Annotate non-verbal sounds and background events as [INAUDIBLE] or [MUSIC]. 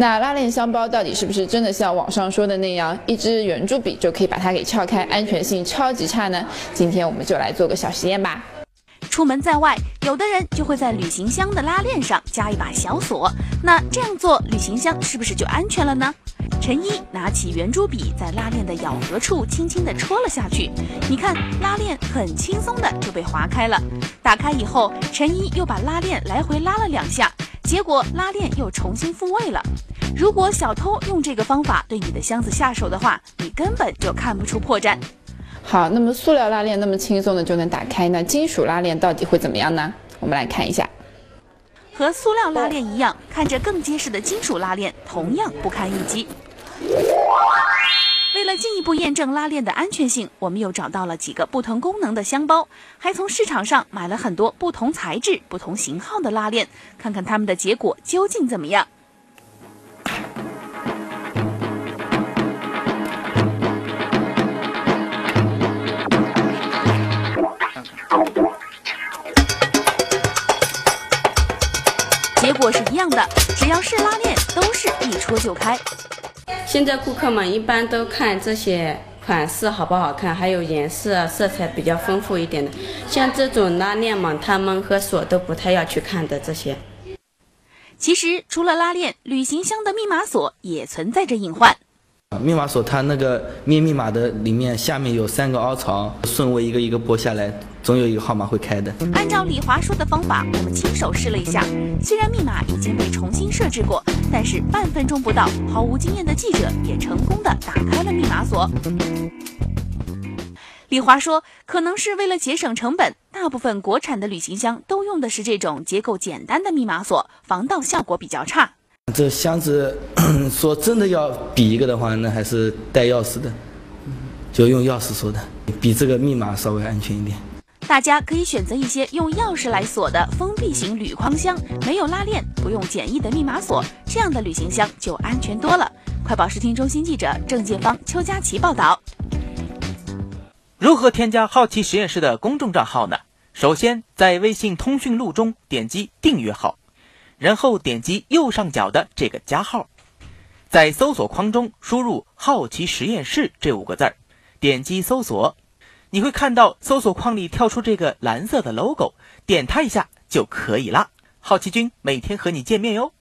那拉链箱包到底是不是真的像网上说的那样，一支圆珠笔就可以把它给撬开，安全性超级差呢？今天我们就来做个小实验吧。出门在外，有的人就会在旅行箱的拉链上加一把小锁，那这样做，旅行箱是不是就安全了呢？陈一拿起圆珠笔，在拉链的咬合处轻轻地戳了下去，你看，拉链很轻松的就被划开了。打开以后，陈一又把拉链来回拉了两下，结果拉链又重新复位了。如果小偷用这个方法对你的箱子下手的话，你根本就看不出破绽。好，那么塑料拉链那么轻松的就能打开，那金属拉链到底会怎么样呢？我们来看一下，和塑料拉链一样，看着更结实的金属拉链同样不堪一击。为了进一步验证拉链的安全性，我们又找到了几个不同功能的箱包，还从市场上买了很多不同材质、不同型号的拉链，看看它们的结果究竟怎么样。结果是一样的，只要是拉链，都是一戳就开。现在顾客们一般都看这些款式好不好看，还有颜色、色彩比较丰富一点的。像这种拉链嘛，他们和锁都不太要去看的这些。其实除了拉链，旅行箱的密码锁也存在着隐患。密码锁它那个密密码的里面下面有三个凹槽，顺位一个一个拨下来，总有一个号码会开的。按照李华说的方法，我们亲手试了一下。虽然密码已经被重新设置过，但是半分钟不到，毫无经验的记者也成功的打开了密码锁。李华说，可能是为了节省成本，大部分国产的旅行箱都用的是这种结构简单的密码锁，防盗效果比较差。这箱子 [COUGHS] 说真的要比一个的话，那还是带钥匙的，就用钥匙锁的，比这个密码稍微安全一点。大家可以选择一些用钥匙来锁的封闭型铝框箱，没有拉链，不用简易的密码锁，这样的旅行箱就安全多了。快报视听中心记者郑建芳、邱佳琪报道。如何添加好奇实验室的公众账号呢？首先在微信通讯录中点击订阅号。然后点击右上角的这个加号，在搜索框中输入“好奇实验室”这五个字儿，点击搜索，你会看到搜索框里跳出这个蓝色的 logo，点它一下就可以了。好奇君每天和你见面哟。